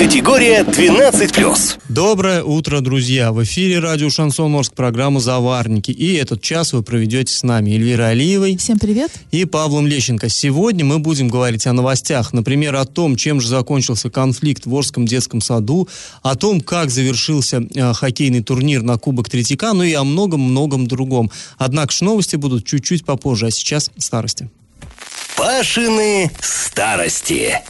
Категория 12+. Доброе утро, друзья! В эфире радио Шансон Орск, программа «Заварники». И этот час вы проведете с нами Эльвирой Алиевой. Всем привет. И Павлом Лещенко. Сегодня мы будем говорить о новостях. Например, о том, чем же закончился конфликт в Орском детском саду, о том, как завершился э, хоккейный турнир на Кубок Третьяка, ну и о многом-многом другом. Однако ж новости будут чуть-чуть попозже, а сейчас старости. Пашины старости.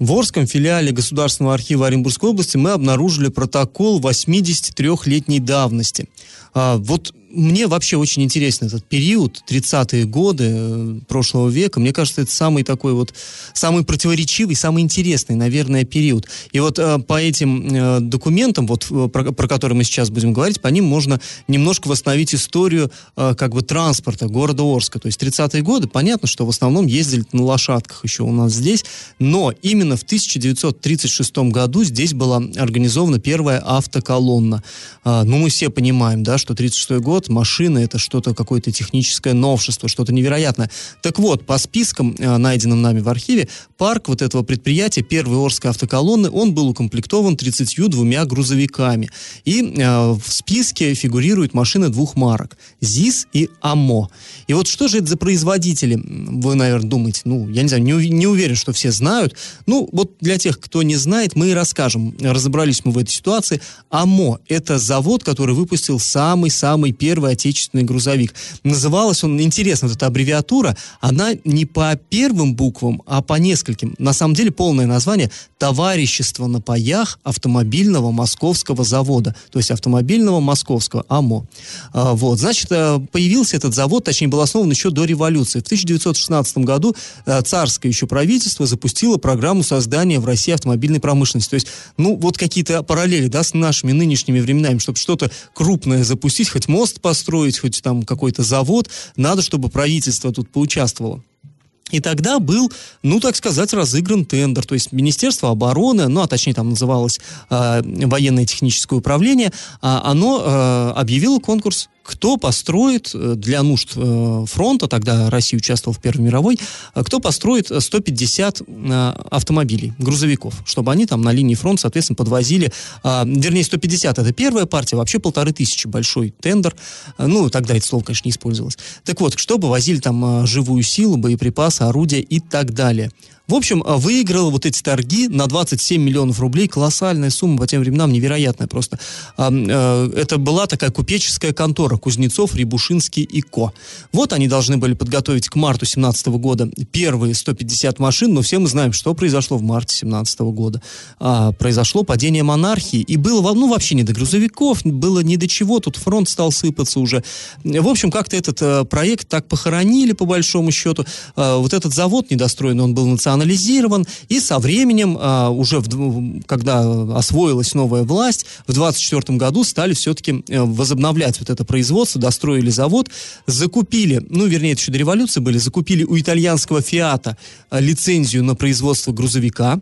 В Орском филиале Государственного архива Оренбургской области мы обнаружили протокол 83-летней давности. А, вот мне вообще очень интересен этот период, 30-е годы э, прошлого века. Мне кажется, это самый такой вот, самый противоречивый, самый интересный, наверное, период. И вот э, по этим э, документам, вот э, про, про которые мы сейчас будем говорить, по ним можно немножко восстановить историю э, как бы транспорта города Орска. То есть 30-е годы, понятно, что в основном ездили на лошадках еще у нас здесь, но именно в 1936 году здесь была организована первая автоколонна. Э, ну, мы все понимаем, да, что 36 год год машина это что-то, какое-то техническое новшество, что-то невероятное. Так вот, по спискам, э, найденным нами в архиве, парк вот этого предприятия, первой Орской автоколонны, он был укомплектован 32 грузовиками. И э, в списке фигурируют машины двух марок. ЗИС и АМО. И вот что же это за производители? Вы, наверное, думаете, ну, я не знаю, не, не уверен, что все знают. Ну, вот для тех, кто не знает, мы и расскажем. Разобрались мы в этой ситуации. АМО – это завод, который выпустил самый-самый первый первый отечественный грузовик. Называлась он, интересно, вот эта аббревиатура, она не по первым буквам, а по нескольким. На самом деле полное название «Товарищество на паях автомобильного московского завода», то есть автомобильного московского, АМО. А, вот, значит, э, появился этот завод, точнее, был основан еще до революции. В 1916 году э, царское еще правительство запустило программу создания в России автомобильной промышленности. То есть, ну, вот какие-то параллели, да, с нашими нынешними временами, чтобы что-то крупное запустить, хоть мост построить, хоть там какой-то завод, надо, чтобы правительство тут поучаствовало. И тогда был, ну, так сказать, разыгран тендер. То есть Министерство обороны, ну, а точнее там называлось э, военное техническое управление, э, оно э, объявило конкурс кто построит э, для нужд э, фронта, тогда Россия участвовала в Первой мировой, э, кто построит 150 автомобилей, грузовиков, чтобы они там на линии фронта, соответственно, подвозили, вернее, 150 это первая партия, вообще полторы тысячи большой тендер, ну, тогда это слово, конечно, не использовалось. Так вот, чтобы возили там живую силу, боеприпасы, орудия и так далее. В общем, а, выиграл вот эти торги на 27 миллионов рублей. Колоссальная сумма по тем временам, невероятная просто. Э, это была такая купеческая контора Кузнецов, Рябушинский и Ко. Вот они должны были подготовить к марту 17 года первые 150 машин, но все мы знаем, что произошло в марте 17 года. А, произошло падение монархии, и было ну, вообще не до грузовиков, было ни до чего, тут фронт стал сыпаться уже. В общем, как-то этот э, проект так похоронили, по большому счету. А, вот этот завод недостроенный, он был национальный проанализирован, и со временем, а, уже в, когда освоилась новая власть, в 24 году стали все-таки э, возобновлять вот это производство, достроили завод, закупили, ну, вернее, это еще до революции были, закупили у итальянского «Фиата» лицензию на производство грузовика,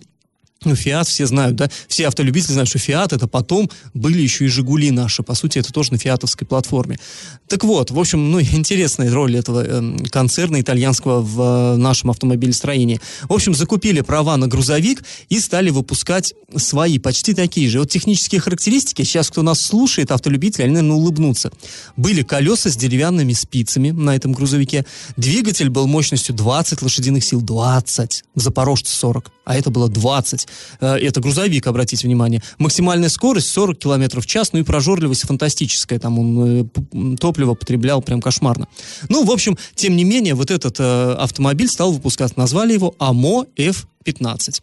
ну, Фиат все знают, да, все автолюбители знают, что Фиат это потом были еще и Жигули наши, по сути, это тоже на фиатовской платформе. Так вот, в общем, ну, интересная роль этого э, концерна итальянского в э, нашем автомобилестроении. В общем, закупили права на грузовик и стали выпускать свои, почти такие же. Вот технические характеристики, сейчас кто нас слушает, автолюбители, они, наверное, улыбнутся. Были колеса с деревянными спицами на этом грузовике, двигатель был мощностью 20 лошадиных сил, 20, в Запорожце 40, а это было 20. Э, это грузовик, обратите внимание. Максимальная скорость 40 км в час, ну и прожорливость фантастическая, там он э, топливо потреблял прям кошмарно. Ну, в общем, тем не менее, вот этот э, автомобиль стал выпускаться, назвали его АМО F15.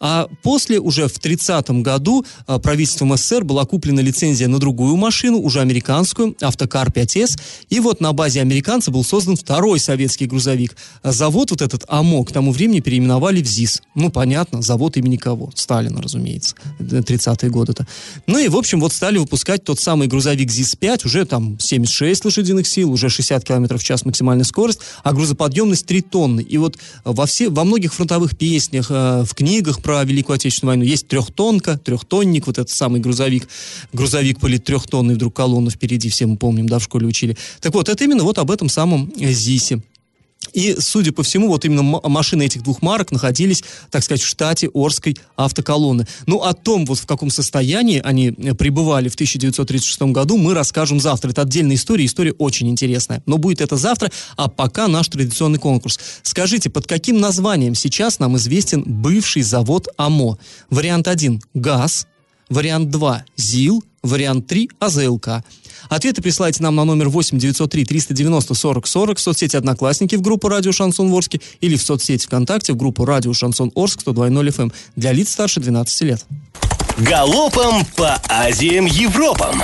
А после, уже в 30 году, а, правительством СССР была куплена лицензия на другую машину, уже американскую, Автокар 5С. И вот на базе американца был создан второй советский грузовик. А завод вот этот АМО к тому времени переименовали в ЗИС. Ну, понятно, завод имени кого? Сталина, разумеется. 30-е годы-то. Ну и, в общем, вот стали выпускать тот самый грузовик ЗИС-5, уже там 76 лошадиных сил, уже 60 км в час максимальная скорость, а грузоподъемность 3 тонны. И вот во, все, во многих фронтовых песнях, разных э, в книгах про Великую Отечественную войну. Есть трехтонка, трехтонник, вот этот самый грузовик, грузовик трехтонный, вдруг колонна впереди, все мы помним, да, в школе учили. Так вот, это именно вот об этом самом ЗИСе. И, судя по всему, вот именно машины этих двух марок находились, так сказать, в штате Орской автоколонны. Ну, о том, вот в каком состоянии они э, пребывали в 1936 году, мы расскажем завтра. Это отдельная история, история очень интересная. Но будет это завтра, а пока наш традиционный конкурс. Скажите, под каким названием сейчас нам известен бывший завод АМО? Вариант 1 – ГАЗ, вариант 2 – ЗИЛ, вариант 3 – АЗЛК. Ответы присылайте нам на номер 8 903 390 40 40 в соцсети «Одноклассники» в группу «Радио Шансон Орске» или в соцсети ВКонтакте в группу «Радио Шансон Орск» 102.0 FM для лиц старше 12 лет. Галопом по Азиям Европам!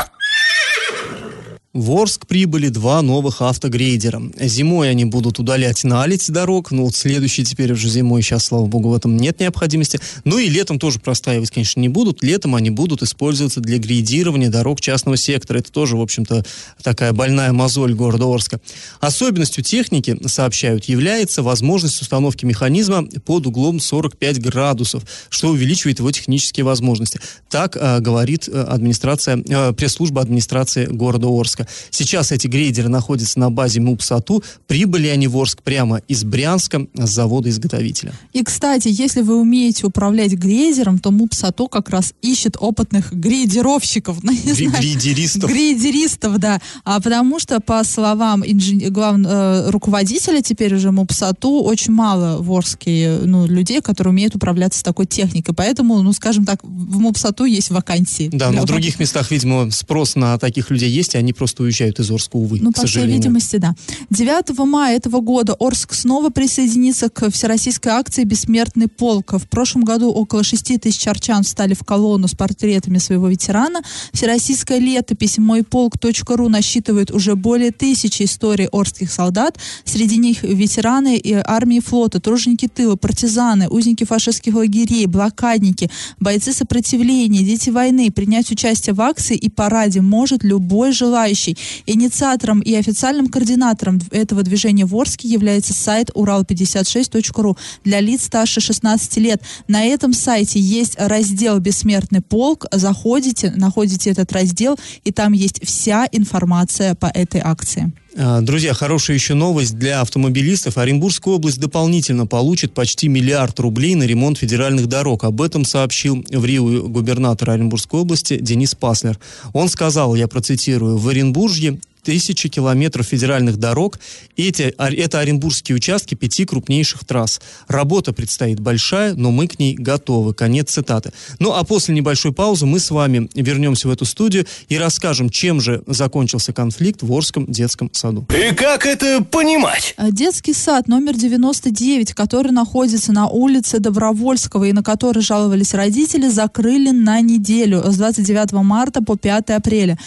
В Орск прибыли два новых автогрейдера. Зимой они будут удалять наледь дорог, ну вот следующий теперь уже зимой, сейчас, слава богу, в этом нет необходимости. Ну и летом тоже простаивать, конечно, не будут. Летом они будут использоваться для грейдирования дорог частного сектора. Это тоже, в общем-то, такая больная мозоль города Орска. Особенностью техники, сообщают, является возможность установки механизма под углом 45 градусов, что увеличивает его технические возможности. Так э, говорит э, администрация, э, пресс-служба администрации города Орска. Орска. Сейчас эти грейдеры находятся на базе МУПСАТУ. Прибыли они в Орск прямо из Брянска, с завода-изготовителя. И, кстати, если вы умеете управлять грейдером, то МУПСАТУ как раз ищет опытных грейдеровщиков. Ну, Грейдеристов. Грейдеристов, да. А потому что, по словам инжен... главного э, руководителя теперь уже МУПСАТУ, очень мало в Орске ну, людей, которые умеют управляться такой техникой. Поэтому, ну, скажем так, в МУПСАТУ есть вакансии. Да, но в других местах, видимо, спрос на таких людей есть, и они просто просто уезжают из Орска, увы, Ну, по всей видимости, да. 9 мая этого года Орск снова присоединится к всероссийской акции «Бессмертный полк». В прошлом году около 6 тысяч арчан встали в колонну с портретами своего ветерана. Всероссийская летопись «Мой полк.ру» насчитывает уже более тысячи историй орских солдат. Среди них ветераны и армии флота, труженики тыла, партизаны, узники фашистских лагерей, блокадники, бойцы сопротивления, дети войны. Принять участие в акции и параде может любой желающий желающий. Инициатором и официальным координатором этого движения в Орске является сайт урал56.ру для лиц старше 16 лет. На этом сайте есть раздел «Бессмертный полк». Заходите, находите этот раздел, и там есть вся информация по этой акции. А, друзья, хорошая еще новость для автомобилистов. Оренбургская область дополнительно получит почти миллиард рублей на ремонт федеральных дорог. Об этом сообщил в Рио губернатор Оренбургской области Денис Паслер. Он сказал, я процитирую, в Оренбуржье тысячи километров федеральных дорог. Эти, это оренбургские участки пяти крупнейших трасс. Работа предстоит большая, но мы к ней готовы. Конец цитаты. Ну а после небольшой паузы мы с вами вернемся в эту студию и расскажем, чем же закончился конфликт в Орском детском саду. И как это понимать? А, детский сад номер 99, который находится на улице Добровольского и на который жаловались родители, закрыли на неделю с 29 марта по 5 апреля.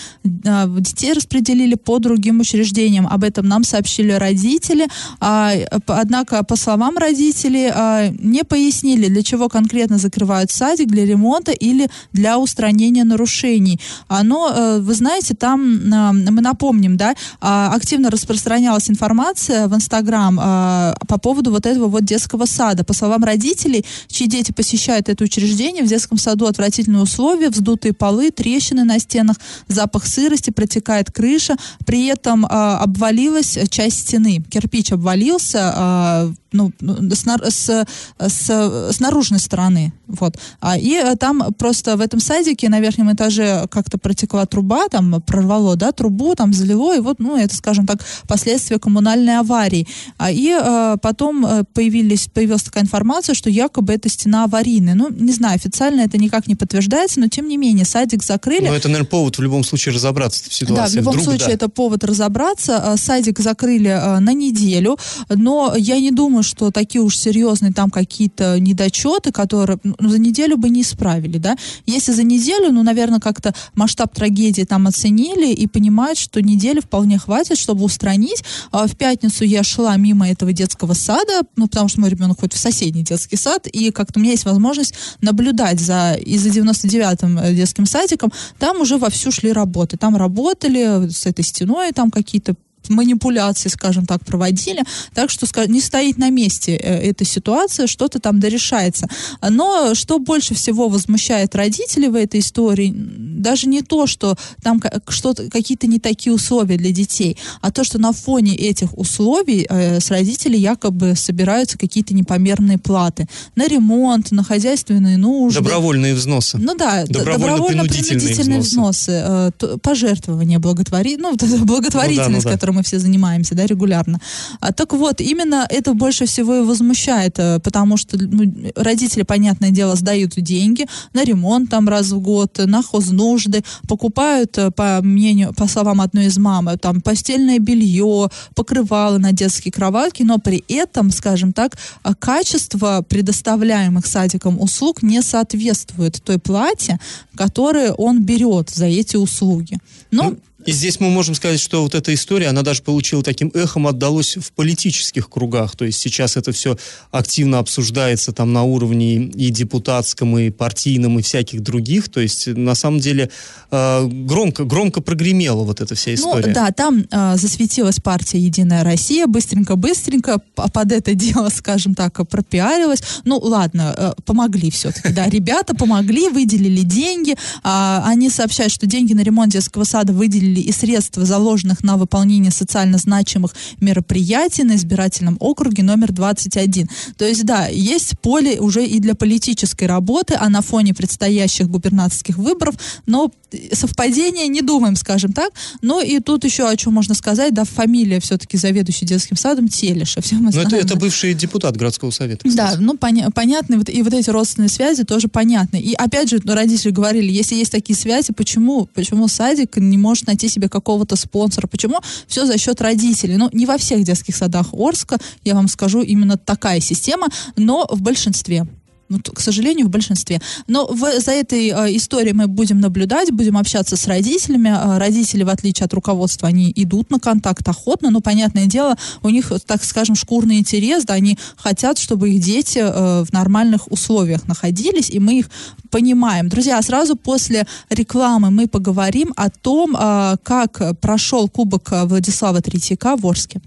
А, детей распределили по другим учреждениям. Об этом нам сообщили родители. А, однако, по словам родителей, а, не пояснили, для чего конкретно закрывают садик, для ремонта или для устранения нарушений. А, но, э, вы знаете, там, а, мы напомним, да, а, активно распространялась информация в Инстаграм а, по поводу вот этого вот детского сада. По словам родителей, чьи дети посещают это учреждение, в детском саду отвратительные условия, вздутые полы, трещины на стенах, запах сырости, протекает крыша, при этом э, обвалилась часть стены. Кирпич обвалился, э, ну, с, с, с, с наружной стороны. Вот. А, и э, там просто в этом садике на верхнем этаже как-то протекла труба, там прорвало, да, трубу, там залило, и вот, ну, это, скажем так, последствия коммунальной аварии. А, и а, потом э, появились, появилась такая информация, что якобы эта стена аварийная. Ну, не знаю, официально это никак не подтверждается, но тем не менее, садик закрыли. Ну, это, наверное, повод в любом случае разобраться в ситуации. Да, в любом Вдруг, случае да. это повод разобраться. Садик закрыли на неделю, но я не думаю, что такие уж серьезные там какие-то недочеты, которые ну, за неделю бы не исправили, да. Если за неделю, ну, наверное, как-то масштаб трагедии там оценили и понимают, что недели вполне хватит, чтобы устранить. А в пятницу я шла мимо этого детского сада, ну, потому что мой ребенок ходит в соседний детский сад, и как-то у меня есть возможность наблюдать за, и за 99-м э, детским садиком, там уже вовсю шли работы. Там работали с этой стеной, там какие-то манипуляции, скажем так, проводили. Так что не стоит на месте э, эта ситуация, что-то там дорешается. Но что больше всего возмущает родителей в этой истории, даже не то, что там что-то, какие-то не такие условия для детей, а то, что на фоне этих условий э, с родителей якобы собираются какие-то непомерные платы на ремонт, на хозяйственные нужды. Добровольные взносы. Ну да, добровольно-принудительные взносы, э, пожертвования, благотвори... ну, благотворительность, ну да, ну да. которой мы все занимаемся, да, регулярно. А, так вот, именно это больше всего и возмущает, э, потому что ну, родители, понятное дело, сдают деньги на ремонт там раз в год, на хознужды, покупают, э, по мнению, по словам одной из мамы, там постельное белье, покрывало на детские кроватки, но при этом, скажем так, а, качество предоставляемых садиком услуг не соответствует той плате, которую он берет за эти услуги. Но ну, и здесь мы можем сказать, что вот эта история, она даже получила таким эхом, отдалось в политических кругах. То есть сейчас это все активно обсуждается там на уровне и депутатском, и партийном, и всяких других. То есть на самом деле э, громко, громко прогремела вот эта вся ну история. Ну да, там э, засветилась партия «Единая Россия», быстренько-быстренько под это дело, скажем так, пропиарилась. Ну ладно, э, помогли все-таки, да, ребята помогли, выделили деньги. Э, они сообщают, что деньги на ремонт детского сада выделили выделили и средства, заложенных на выполнение социально значимых мероприятий на избирательном округе номер 21. То есть, да, есть поле уже и для политической работы, а на фоне предстоящих губернаторских выборов, но совпадение не думаем, скажем так. Но и тут еще о чем можно сказать, да, фамилия все-таки заведующий детским садом Телеша. Все мы знаем. Но это, это бывший депутат городского совета. Кстати. Да, ну поня- понятно, вот, и вот эти родственные связи тоже понятны. И опять же, родители говорили, если есть такие связи, почему, почему садик не может найти себе какого-то спонсора, почему? Все за счет родителей? Ну, не во всех детских садах Орска, я вам скажу, именно такая система, но в большинстве ну, к сожалению, в большинстве. Но в, за этой э, историей мы будем наблюдать, будем общаться с родителями. Э, родители, в отличие от руководства, они идут на контакт охотно, но, понятное дело, у них, так скажем, шкурный интерес, да, они хотят, чтобы их дети э, в нормальных условиях находились, и мы их понимаем. Друзья, сразу после рекламы мы поговорим о том, э, как прошел Кубок Владислава Третьяка в Орске.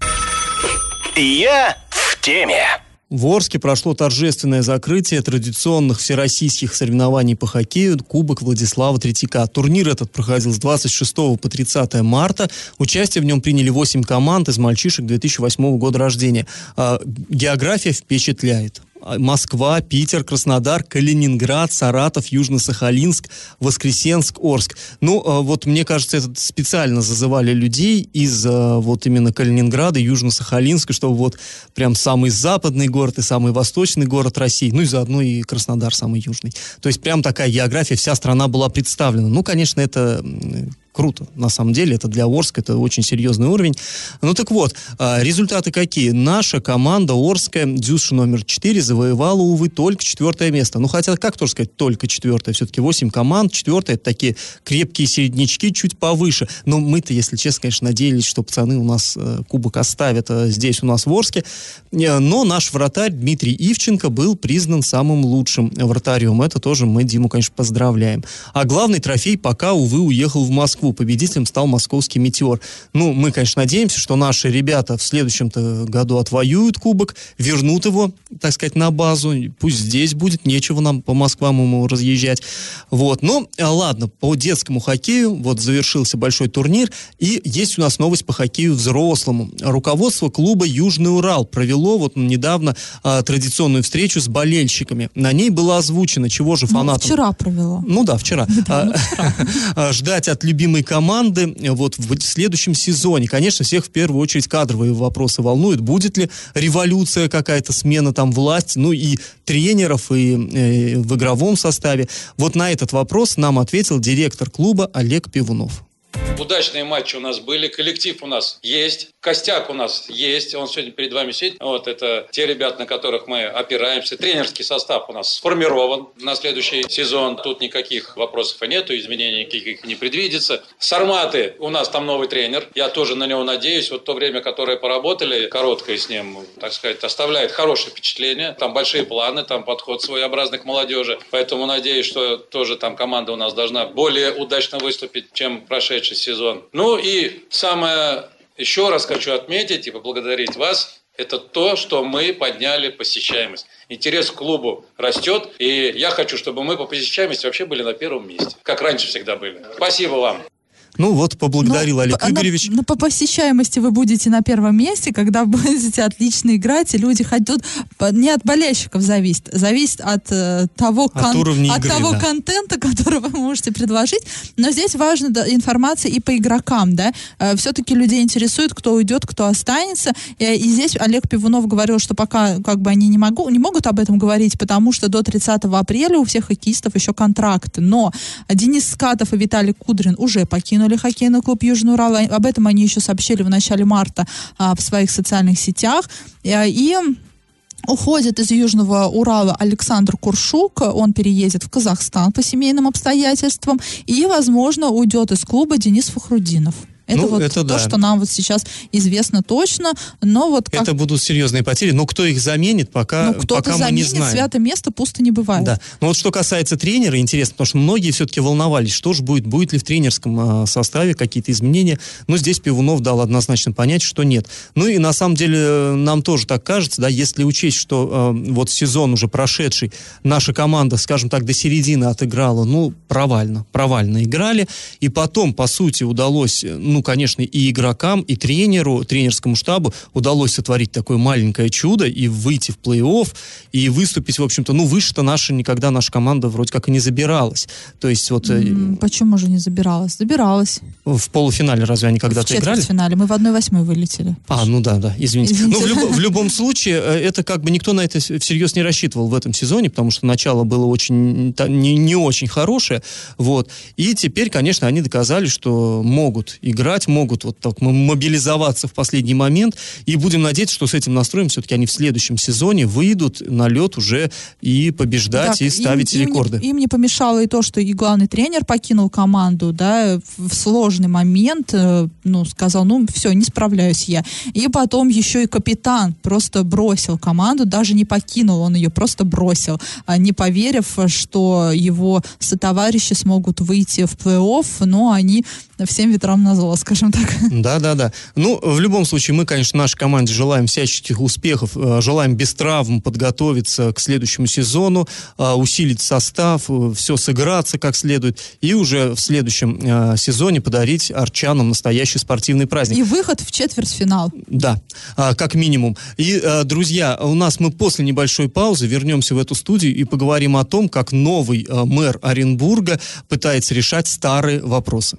Я в теме. В Орске прошло торжественное закрытие традиционных всероссийских соревнований по хоккею Кубок Владислава Третьяка. Турнир этот проходил с 26 по 30 марта. Участие в нем приняли 8 команд из мальчишек 2008 года рождения. А, география впечатляет. Москва, Питер, Краснодар, Калининград, Саратов, Южно-Сахалинск, Воскресенск, Орск. Ну, а, вот мне кажется, это специально зазывали людей из а, вот именно Калининграда, Южно-Сахалинска, чтобы вот прям самый западный город и самый восточный город России, ну и заодно и Краснодар самый южный. То есть прям такая география, вся страна была представлена. Ну, конечно, это круто. На самом деле, это для Орска, это очень серьезный уровень. Ну так вот, а, результаты какие? Наша команда Орская, Дюша номер 4, завоевала, увы, только четвертое место. Ну хотя, как тоже сказать, только четвертое? Все-таки 8 команд, четвертое, это такие крепкие середнячки, чуть повыше. Но мы-то, если честно, конечно, надеялись, что пацаны у нас э, кубок оставят э, здесь у нас в Орске. Э, но наш вратарь Дмитрий Ивченко был признан самым лучшим вратарем. Это тоже мы Диму, конечно, поздравляем. А главный трофей пока, увы, уехал в Москву. Москву. Победителем стал московский «Метеор». Ну, мы, конечно, надеемся, что наши ребята в следующем-то году отвоюют кубок, вернут его, так сказать, на базу. Пусть здесь будет, нечего нам по Москвам ему разъезжать. Вот. Ну, а ладно, по детскому хоккею вот завершился большой турнир, и есть у нас новость по хоккею взрослому. Руководство клуба «Южный Урал» провело вот недавно а, традиционную встречу с болельщиками. На ней было озвучено, чего же ну, фанатам... Ну, вчера провело. Ну да, вчера. Ну, а, ждать от любимой любимой команды вот в следующем сезоне. Конечно, всех в первую очередь кадровые вопросы волнуют. Будет ли революция какая-то, смена там власти, ну и тренеров, и э, в игровом составе. Вот на этот вопрос нам ответил директор клуба Олег Пивунов. Удачные матчи у нас были, коллектив у нас есть, костяк у нас есть, он сегодня перед вами сидит. Вот это те ребята, на которых мы опираемся. Тренерский состав у нас сформирован на следующий сезон. Тут никаких вопросов и нету, изменений никаких не предвидится. Сарматы, у нас там новый тренер. Я тоже на него надеюсь. Вот то время, которое поработали, короткое с ним, так сказать, оставляет хорошее впечатление. Там большие планы, там подход своеобразный к молодежи. Поэтому надеюсь, что тоже там команда у нас должна более удачно выступить, чем прошедший сезон. Ну и самое еще раз хочу отметить и поблагодарить вас. Это то, что мы подняли посещаемость. Интерес к клубу растет, и я хочу, чтобы мы по посещаемости вообще были на первом месте, как раньше всегда были. Спасибо вам. Ну вот, поблагодарил Ну, Олег по- Игоревич. Ну, по посещаемости вы будете на первом месте, когда будете отлично играть, и люди ходят... по- Не от болельщиков зависит, зависит от э, того, От уровня от игры, того да. контента, который вы можете предложить. Но здесь важна да, информация и по игрокам, да. все-таки людей интересует, кто уйдет, кто останется. Э, И, здесь Олег Пивунов говорил, что пока как бы они не, могу, не могут об этом говорить, потому что до 30 апреля у всех хоккеистов еще контракты. Но Денис Скатов и Виталий Кудрин уже покинули хоккейный клуб Южный Урал. Об этом они еще сообщили в начале марта а, в своих социальных сетях. Э, И уходит из Южного Урала Александр Куршук. Он переедет в Казахстан по семейным обстоятельствам. И, возможно, уйдет из клуба Денис Фахрудинов. Это Ну, вот это то, да. что нам вот сейчас известно точно. Но вот как Это будут серьезные потери. Но кто их заменит, пока, ну, кто-то пока мы не заменит, знаем. свято место пусто не бывает. Да. Но вот что касается тренера, интересно, потому что многие все-таки волновались, что же будет, будет ли в тренерском а, составе какие-то изменения. Но здесь Пивунов дал однозначно понять, что нет. Ну и на самом деле э, нам тоже так кажется, да, если учесть, что э, вот сезон уже прошедший, наша команда, скажем так, до середины отыграла, ну, провально, провально играли. И потом, по сути, удалось, э, ну, конечно, и игрокам, и тренеру, тренерскому штабу удалось сотворить такое маленькое чудо и выйти в плей-офф, и выступить, в общем-то, ну, выше-то наша никогда наша команда вроде как и не забиралась. То есть вот э, Почему же не забиралась? Забиралась. в полуфинале разве они в когда-то играли? четвертьфинале. Мы в 1-8 вылетели. А, ну да, да, извините. Извините. Ну, в, любо- в любом случае, э, это как бы никто на это всерьез не рассчитывал в этом сезоне, потому что начало было очень, не, не очень хорошее, вот. И теперь, конечно, они доказали, что могут играть, могут вот так мобилизоваться в последний момент, и будем надеяться, что с этим настроем все-таки они в следующем сезоне выйдут на лед уже и побеждать, Так, и ставить им, им рекорды. Им не, помешало и то, что и главный тренер покинул команду, да, в сложный момент, э, ну, сказал, ну, все, не справляюсь я. И потом еще и капитан просто бросил команду, даже не покинул, он ее просто бросил, а не поверив, что его сотоварищи смогут выйти в плей-офф, но они всем ветрам на зло, скажем так. Да, да, да. Ну, в любом случае, мы, конечно, нашей команде желаем всяческих успехов, э, желаем без травм подготовиться к следующему сезону, э, усилить состав, все сыграться как следует, и уже в следующем э, сезоне подарить арчанам настоящий спортивный праздник. И выход в четвертьфинал. Да, а, как минимум. И, э, друзья, у нас мы после небольшой паузы вернемся в эту студию и поговорим о том, как новый э, мэр Оренбурга пытается решать старые вопросы.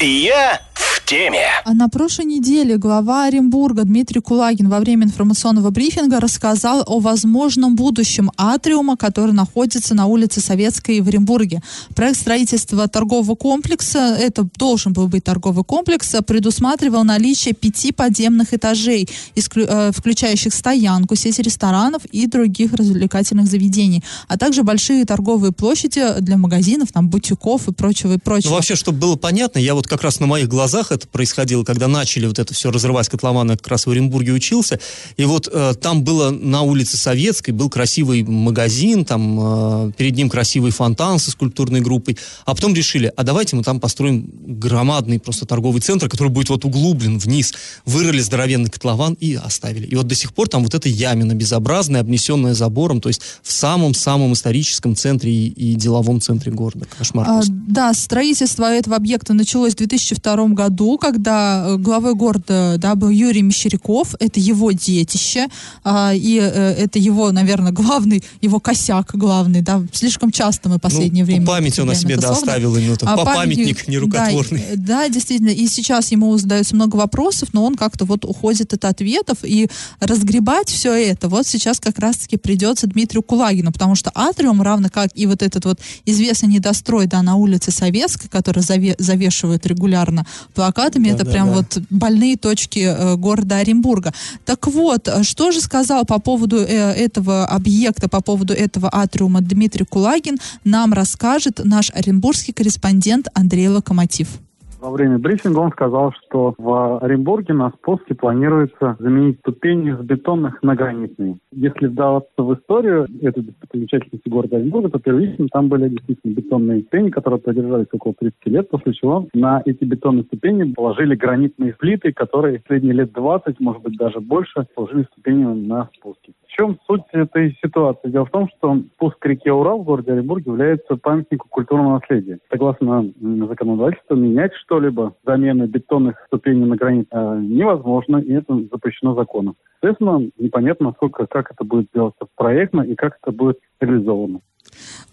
Я в теме. А на прошлой неделе глава Оренбурга Дмитрий Кулагин во время информационного брифинга рассказал о возможном будущем атриума, который находится на улице Советской в Оренбурге. Проект строительства торгового комплекса, это должен был быть торговый комплекс, предусматривал наличие пяти подземных этажей, исклю- э, включающих стоянку, сеть ресторанов и других развлекательных заведений, а также большие торговые площади для магазинов, там, бутиков и прочего, и прочего. Ну, вообще, чтобы было понятно, я вот как раз на моих глазах это происходило, когда начали вот это все разрывать котлованы, я как раз в Оренбурге учился, и вот э, там было на улице Советской, был красивый магазин, там э, перед ним красивый фонтан со скульптурной группой, а потом решили, а давайте мы там построим громадный просто торговый центр, который будет вот углублен вниз, вырыли здоровенный котлован и оставили. И вот до сих пор там вот эта ямина безобразная, обнесенная забором, то есть в самом-самом историческом центре и, и деловом центре города. Кошмар. А, да, строительство этого объекта началось в 2002 году, когда э, главой города да, был Юрий Мещеряков. Это его детище, а, и э, это его, наверное, главный, его косяк главный. Да. Слишком часто мы в последнее Ну, время... По памяти он о себе да, оставил именно. А По памятник нерукотворный. Да, э, да, действительно. И сейчас ему задается много вопросов, но он как-то вот уходит от ответов. И разгребать все это вот сейчас как раз-таки придется Дмитрию Кулагину, потому что Атриум, равно как и вот этот вот известный недострой, да, на улице Советской, который заве- завешивают регулярно плакатами, Да, это да, прям да. вот больные точки э, города Оренбурга. Так вот, э, что же сказал по поводу э, этого объекта, по поводу этого атриума Дмитрий Кулагин, нам расскажет наш оренбургский корреспондент Андрей Локомотив. Во время брифинга он сказал, что в Оренбурге на спуске планируется заменить ступени с бетонных на гранитные. Если вдаваться в историю этой достопримечательности города Оренбурга, то первично там были действительно бетонные ступени, которые продержались около 30 лет, после чего на эти бетонные ступени положили гранитные плиты, которые последние лет 20, может быть даже больше, служили ступенями на спуске чем суть этой ситуации? Дело в том, что спуск к реке Урал в городе Оренбург является памятником культурного наследия. Согласно законодательству, менять что-либо, замены бетонных ступеней на гранит э, невозможно, и это запрещено законом. Соответственно, непонятно, насколько, как это будет делаться проектно и как это будет реализовано.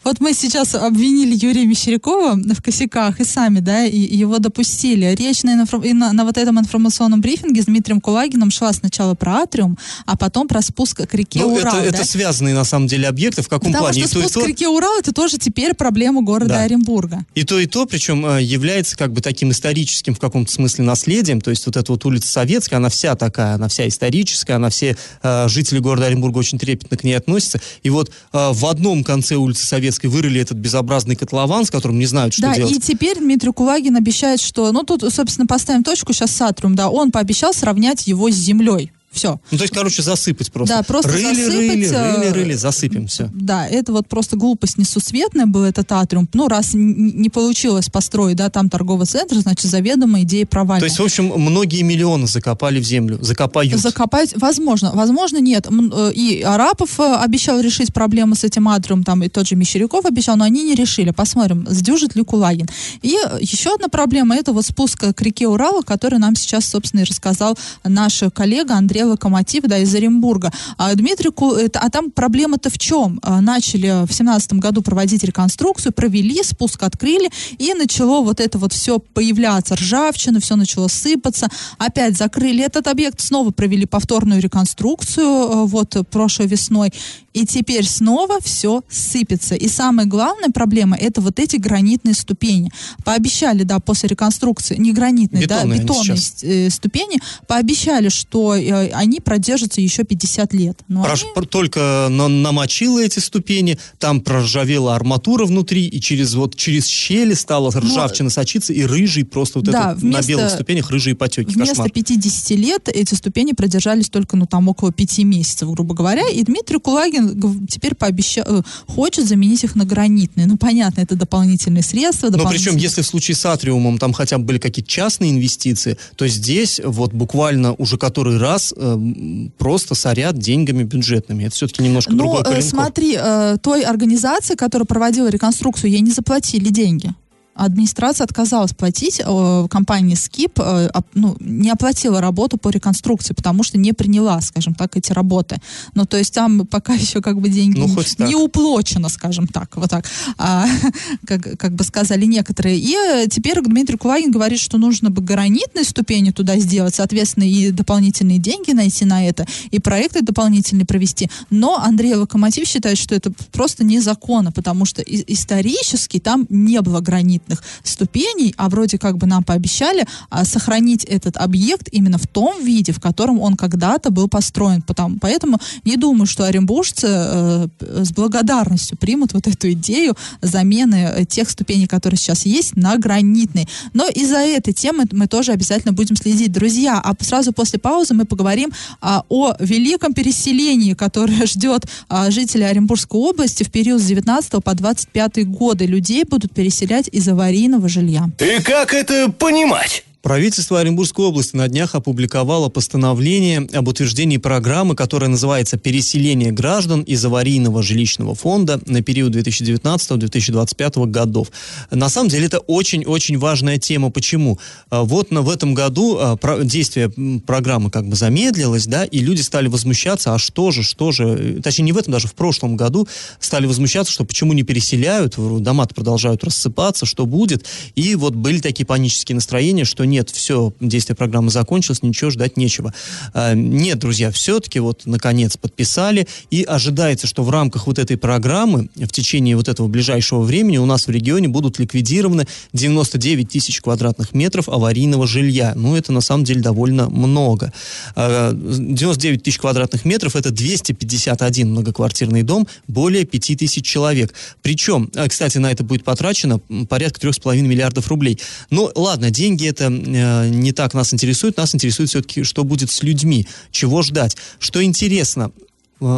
Вот мы сейчас обвинили Юрия Мещерякова в косяках и сами, да, и его допустили. Речь на, на, на вот этом информационном брифинге с Дмитрием Кулагином шла сначала про атриум, а потом про спуск к реке ну, Урал. Это, да? это связанные на самом деле объекты. В каком Потому плане? что и спуск то, и то... к реке Урал это тоже теперь проблема города да. Оренбурга. И то, и то, причем э, является как бы таким историческим в каком-то смысле наследием. То есть вот эта вот улица Советская, она вся такая, она вся историческая, она все э, жители города Оренбурга очень трепетно к ней относятся. И вот э, в одном конце улицы Советской Советской вырыли этот безобразный котлован, с которым не знают, что да, делать. и теперь Дмитрий Кулагин обещает, что, ну тут, собственно, поставим точку, сейчас Сатрум, да, он пообещал сравнять его с землей. Все. Ну, то есть, короче, засыпать просто. Да, просто рыли, засыпать. Рыли, э, рыли, рыли, засыпем, все. Да, это вот просто глупость несусветная был этот атриум. Ну, раз не получилось построить, да, там торговый центр, значит, заведомо идея провальна. То есть, в общем, многие миллионы закопали в землю, закопают. Закопать, возможно, возможно, нет. Э, и Арапов э, обещал решить проблему с этим атриумом, там и тот же Мещеряков обещал, но они не решили. Посмотрим, сдюжит ли Кулагин. И еще одна проблема, это вот спуск к реке Урала, который нам сейчас, собственно, и рассказал наш коллега Андрей Локомотив, да, из Оренбурга. А, Дмитрий, а там проблема-то в чем? А, начали в семнадцатом году проводить реконструкцию, провели, спуск открыли, и начало вот это вот все появляться, ржавчина, все начало сыпаться. Опять закрыли этот объект, снова провели повторную реконструкцию а, вот прошлой весной, и теперь снова все сыпется. И самая главная проблема это вот эти гранитные ступени. Пообещали, да, после реконструкции, не гранитные, бетонные, да, бетонные э, ступени, пообещали, что э, они продержатся еще 50 лет. Но Прош... они... Только на намочила эти ступени, там проржавела арматура внутри, и через вот через щели стала ржавчина Но... сочиться, и рыжий просто вот да, это вместо... на белых ступенях рыжие потеки. Вместо Кошмар. 50 лет эти ступени продержались только, ну, там, около 5 месяцев, грубо говоря, и Дмитрий Кулагин теперь пообещал, э, хочет заменить их на гранитные. Ну, понятно, это дополнительные средства. Дополнительные... Но причем, если в случае с Атриумом там хотя бы были какие-то частные инвестиции, то здесь вот буквально уже который раз э, просто сорят деньгами бюджетными. Это все-таки немножко ну, другой коленкор. смотри, э, той организации, которая проводила реконструкцию, ей не заплатили деньги администрация отказалась платить э, компании Skip, э, ну, не оплатила работу по реконструкции, потому что не приняла, скажем так, эти работы. Ну, то есть там пока еще как бы деньги ну, не, не уплочено, скажем так, вот так, а, как, как бы сказали некоторые. И э, теперь Дмитрий Кулагин говорит, что нужно бы гранитные ступени туда сделать, соответственно, и дополнительные деньги найти на это, и проекты дополнительные провести. Но Андрей Локомотив считает, что это просто незаконно, потому что исторически там не было гранит гранитных ступеней, а вроде как бы нам пообещали а, сохранить этот объект именно в том виде, в котором он когда-то был построен. Потому, поэтому не думаю, что оренбуржцы э, с благодарностью примут вот эту идею замены э, тех ступеней, которые сейчас есть, на гранитные. Но и за этой темой мы тоже обязательно будем следить. Друзья, а сразу после паузы мы поговорим а, о великом переселении, которое ждет а, жителей Оренбургской области в период с 19 по 25 годы. Людей будут переселять из аварийного жилья. И как это понимать? Правительство Оренбургской области на днях опубликовало постановление об утверждении программы, которая называется «Переселение граждан из аварийного жилищного фонда на период 2019-2025 годов». На самом деле это очень-очень важная тема. Почему? А, вот на, в этом году а, действие программы как бы замедлилось, да, и люди стали возмущаться, а что же, что же, точнее не в этом, даже в прошлом году стали возмущаться, что почему не переселяют, дома продолжают рассыпаться, что будет. И вот были такие панические настроения, что нет, все, действие программы закончилось, ничего ждать нечего. А, нет, друзья, все-таки вот, наконец, подписали, и ожидается, что в рамках вот этой программы в течение вот этого ближайшего времени у нас в регионе будут ликвидированы 99 тысяч квадратных метров аварийного жилья. Ну, это на самом деле довольно много. 99 а, тысяч квадратных метров – это 251 многоквартирный дом, более 5 тысяч человек. Причем, а, кстати, на это будет потрачено порядка 3,5 миллиардов рублей. Но ладно, деньги это не так нас интересует, нас интересует все-таки, что будет с людьми, чего ждать. Что интересно, Э,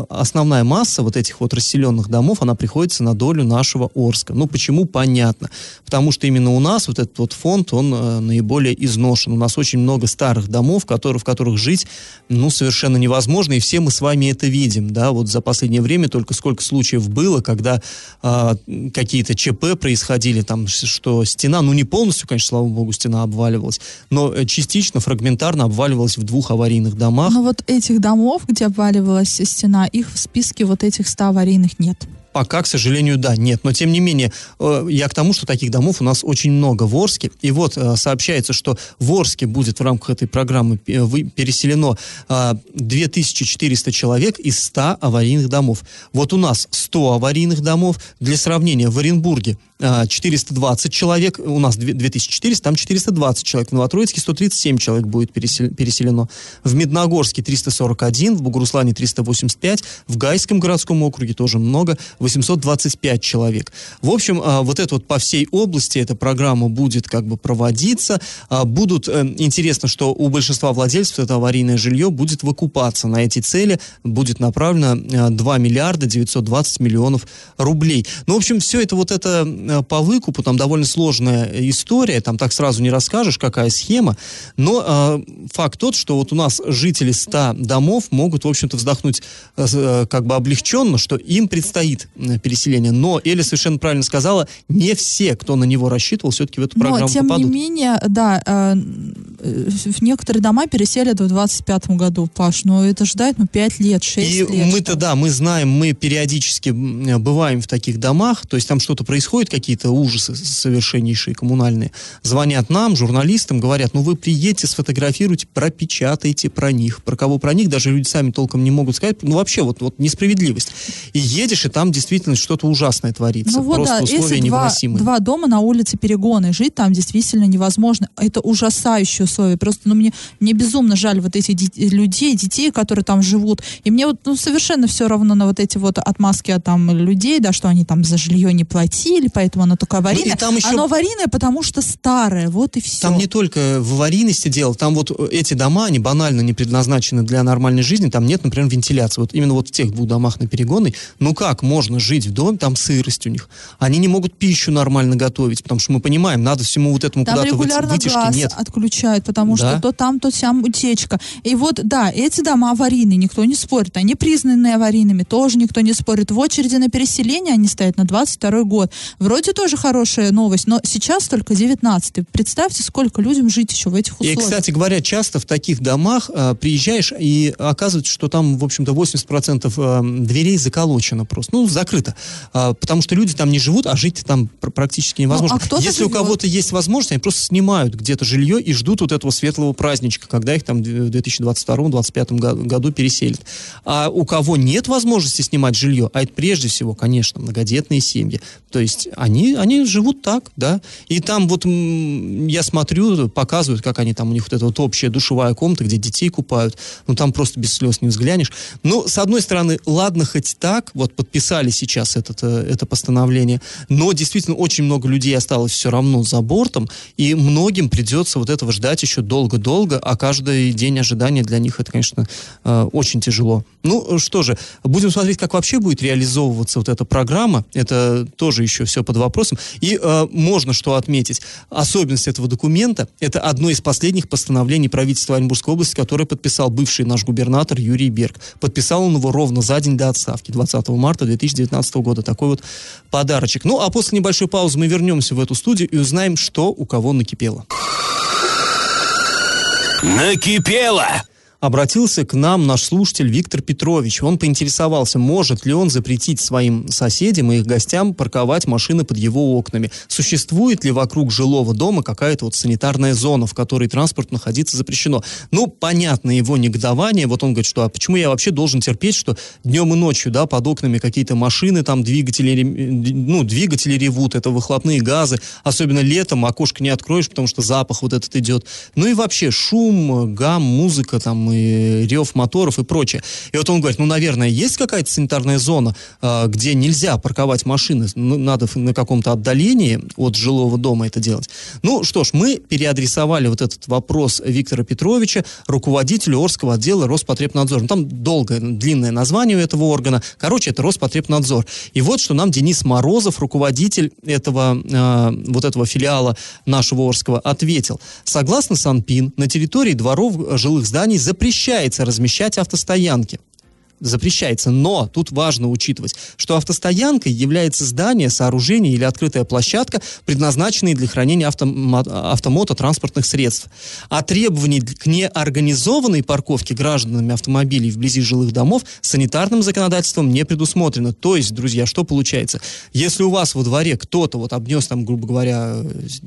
основная масса вот этих вот расселенных домов, она приходится на долю нашего Орска. Ну, почему? Понятно. Потому что именно у нас вот этот вот фонд, он э, наиболее изношен. У нас очень много старых домов, которые, в которых жить, ну, совершенно невозможно, и все мы с вами это видим, да, вот за последнее время только сколько случаев было, когда э, какие-то ЧП происходили, там, что стена, ну, не полностью, конечно, слава богу, стена обваливалась, но э, частично, фрагментарно обваливалась в двух аварийных домах. Ну, вот этих домов, где обваливалась стена, на их в списке вот этих 100 аварийных нет. Пока, к сожалению, да, нет. Но, тем не менее, э, я к тому, что таких домов у нас очень много в Орске. И вот э, сообщается, что в Орске будет в рамках этой программы э, переселено 2400 человек из 100 аварийных домов. Вот у нас 100 аварийных домов. Для сравнения, в Оренбурге 420 человек, у нас 2400, там 420 человек, в Новотроицке 137 человек будет переселено, в Медногорске 341, в Бугуруслане 385, в Гайском городском округе тоже много, 825 человек. В общем, а, вот это вот по всей области эта программа будет как бы проводиться, а, будут, э, интересно, что у большинства владельцев это аварийное жилье будет выкупаться. На эти цели, будет направлено 2 миллиарда 920 миллионов рублей. Ну, в общем, все это вот это Э, по выкупу, там довольно сложная история, там так сразу не расскажешь, какая схема, но э, факт тот, что вот у нас жители 100 домов могут, в общем-то, вздохнуть э, э, как бы облегченно, что им предстоит э, переселение, но Эля совершенно правильно сказала, не все, кто на него рассчитывал, все-таки в эту программу но, тем попадут. не менее, да, э, в некоторые дома переселят в 25 году, Паш, но это ждать, ну, 5 лет, 6 И лет. мы-то, да, мы знаем, мы периодически бываем в таких домах, то есть там что-то происходит, какие-то ужасы совершеннейшие коммунальные, звонят нам, журналистам, говорят, ну вы приедете, сфотографируйте, пропечатайте про них. Про кого про них даже люди сами толком не могут сказать. Ну вообще вот, вот несправедливость. И едешь, и там действительно что-то ужасное творится. Ну вот Просто да, условия если невыносимые. Два, два дома на улице Перегоны, жить там действительно невозможно. Это ужасающие условия. Просто ну, мне, мне безумно жаль вот этих людей, детей, которые там живут. И мне вот ну, совершенно все равно на вот эти вот отмазки от там людей, да, что они там за жилье не платили, поэтому поэтому оно только аварийное. Ну, там еще... Оно аварийное, потому что старое, вот и все. Там не только в аварийности дело, там вот эти дома, они банально не предназначены для нормальной жизни, там нет, например, вентиляции. Вот именно вот в тех двух домах на Перегонной, ну как можно жить в доме, там сырость у них. Они не могут пищу нормально готовить, потому что мы понимаем, надо всему вот этому там куда-то регулярно вытяжки газ нет. отключают, потому да? что то там, то сям утечка. И вот, да, эти дома аварийные, никто не спорит. Они признаны аварийными, тоже никто не спорит. В очереди на переселение они стоят на 22 год. Вроде тоже хорошая новость, но сейчас только 19-й. Представьте, сколько людям жить еще в этих условиях. И, кстати говоря, часто в таких домах э, приезжаешь и оказывается, что там, в общем-то, 80% э, дверей заколочено просто, ну, закрыто. Э, потому что люди там не живут, а жить там пр- практически невозможно. Ну, а Если живет. у кого-то есть возможность, они просто снимают где-то жилье и ждут вот этого светлого праздничка, когда их там в 2022-2025 году переселят. А у кого нет возможности снимать жилье, а это прежде всего, конечно, многодетные семьи, то есть они, они живут так, да. И там вот я смотрю, показывают, как они там, у них вот эта вот общая душевая комната, где детей купают. Ну, там просто без слез не взглянешь. Ну, с одной стороны, ладно хоть так, вот подписали сейчас этот, э, это постановление, но действительно очень много людей осталось все равно за бортом, и многим придется вот этого ждать еще долго-долго, а каждый день ожидания для них это, конечно, э, очень тяжело. Ну, что же, будем смотреть, как вообще будет реализовываться вот эта программа. Это тоже еще все под вопросом. И э, можно что отметить. Особенность этого документа – это одно из последних постановлений правительства Оренбургской области, которое подписал бывший наш губернатор Юрий Берг. Подписал он его ровно за день до отставки, 20 марта 2019 года. Такой вот подарочек. Ну, а после небольшой паузы мы вернемся в эту студию и узнаем, что у кого накипело. Накипело! Обратился к нам наш слушатель Виктор Петрович. Он поинтересовался, может ли он запретить своим соседям и их гостям парковать машины под его окнами. Существует ли вокруг жилого дома какая-то вот санитарная зона, в которой транспорт находиться запрещено? Ну, понятно его негодование. Вот он говорит, что а почему я вообще должен терпеть, что днем и ночью, да, под окнами какие-то машины, там двигатели, ну, двигатели ревут, это выхлопные газы, особенно летом окошко не откроешь, потому что запах вот этот идет. Ну и вообще шум, гам, музыка, там, и рев моторов и прочее. И вот он говорит, ну, наверное, есть какая-то санитарная зона, а, где нельзя парковать машины, ну, надо на каком-то отдалении от жилого дома это делать. Ну, что ж, мы переадресовали вот этот вопрос Виктора Петровича, руководителю Орского отдела Роспотребнадзора. Ну, там долгое, длинное название у этого органа. Короче, это Роспотребнадзор. И вот что нам Денис Морозов, руководитель этого, э, вот этого филиала нашего Орского, ответил. Согласно Санпин, на территории дворов жилых зданий запрещается размещать автостоянки запрещается. Но тут важно учитывать, что автостоянкой является здание, сооружение или открытая площадка, предназначенные для хранения автом, автомототранспортных средств. А требований к неорганизованной парковке гражданами автомобилей вблизи жилых домов санитарным законодательством не предусмотрено. То есть, друзья, что получается? Если у вас во дворе кто-то вот обнес там, грубо говоря,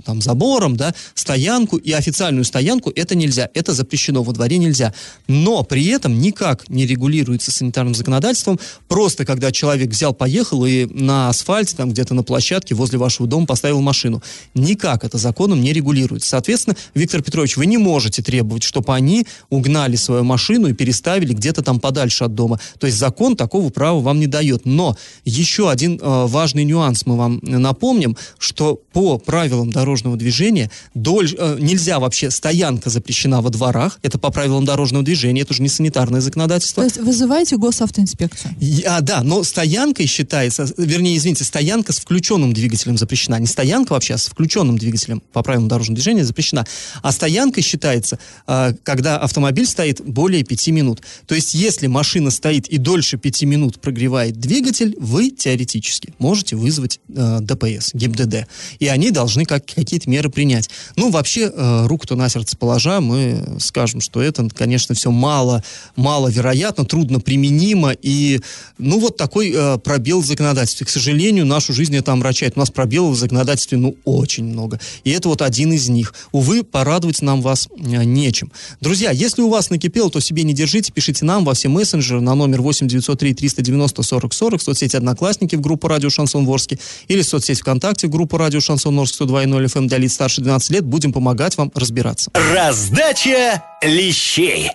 там забором, да, стоянку и официальную стоянку, это нельзя, это запрещено, во дворе нельзя. Но при этом никак не регулируется санитарным законодательством. Просто когда человек взял, поехал и на асфальте, там где-то на площадке возле вашего дома поставил машину. Никак это законом не регулируется. Соответственно, Виктор Петрович, вы не можете требовать, чтобы они угнали свою машину и переставили где-то там подальше от дома. То есть закон такого права вам не дает. Но еще один э, важный нюанс мы вам напомним, что по правилам дорожного движения доль, э, нельзя вообще, стоянка запрещена во дворах, это по правилам дорожного движения, это уже не санитарное законодательство. То есть вызываете госавтоинспекцию. А, да, но стоянкой считается, вернее, извините, стоянка с включенным двигателем запрещена. Не стоянка вообще, а с включенным двигателем по правилам дорожного движения запрещена. А стоянкой считается, а, когда автомобиль стоит более пяти минут. То есть, если машина стоит и дольше пяти минут прогревает двигатель, вы теоретически можете вызвать э, ДПС, ГИБДД. И они должны как, какие-то меры принять. Ну, вообще, э, руку-то на сердце положа, мы скажем, что это, конечно, все мало, маловероятно, трудно применить применимо, и, ну, вот такой э, пробел в законодательстве. К сожалению, нашу жизнь это омрачает. У нас пробелов в законодательстве, ну, очень много. И это вот один из них. Увы, порадовать нам вас э, нечем. Друзья, если у вас накипело, то себе не держите, пишите нам во все мессенджеры на номер 8 903 390 40 40 в соцсети Одноклассники в группу Радио Шансон Ворске или в соцсети ВКонтакте в группу Радио Шансон Орск 102.0 FM для лиц старше 12 лет. Будем помогать вам разбираться. Раздача лещей.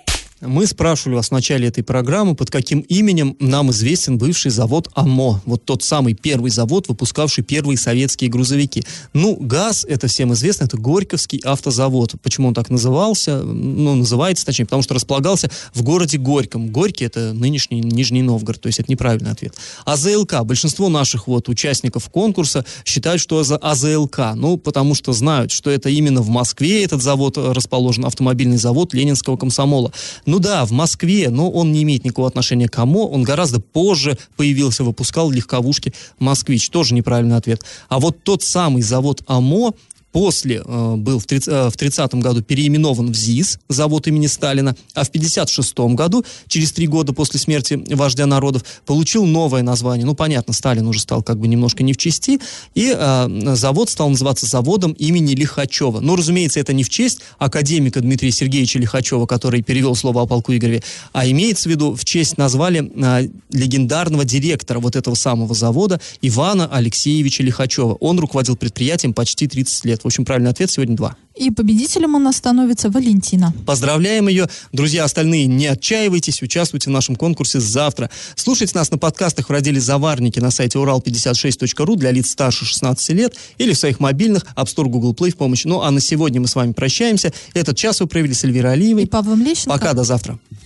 Мы спрашивали вас в начале этой программы, под каким именем нам известен бывший завод АМО. Вот тот самый первый завод, выпускавший первые советские грузовики. Ну, ГАЗ, это всем известно, это Горьковский автозавод. Почему он так назывался? Ну, называется, точнее, потому что располагался в городе Горьком. Горький — это нынешний Нижний Новгород, то есть это неправильный ответ. АЗЛК. Большинство наших вот участников конкурса считают, что это АЗЛК. Ну, потому что знают, что это именно в Москве этот завод расположен, автомобильный завод Ленинского комсомола. Ну да, в Москве, но он не имеет никакого отношения к АМО. Он гораздо позже появился, выпускал легковушки «Москвич». Тоже неправильный ответ. А вот тот самый завод АМО, после э, был в 30, э, в 30 году переименован в ЗИС, завод имени Сталина, а в 56 году, через три года после смерти вождя народов, получил новое название. Ну, понятно, Сталин уже стал как бы немножко не в чести, и э, завод стал называться заводом имени Лихачева. Но, разумеется, это не в честь академика Дмитрия Сергеевича Лихачева, который перевел слово о полку Игореве, а имеется в виду, в честь назвали э, легендарного директора вот этого самого завода Ивана Алексеевича Лихачева. Он руководил предприятием почти 30 лет. В общем, правильный ответ сегодня два. И победителем у нас становится Валентина. Поздравляем ее. Друзья, остальные, не отчаивайтесь, участвуйте в нашем конкурсе завтра. Слушайте нас на подкастах в разделе «Заварники» на сайте урал56.ру для лиц старше 16 лет или в своих мобильных App Store, Google Play в помощь. Ну, а на сегодня мы с вами прощаемся. Этот час вы провели с Эльвирой Алиевой. И Павлом Лещенко. Пока, до завтра.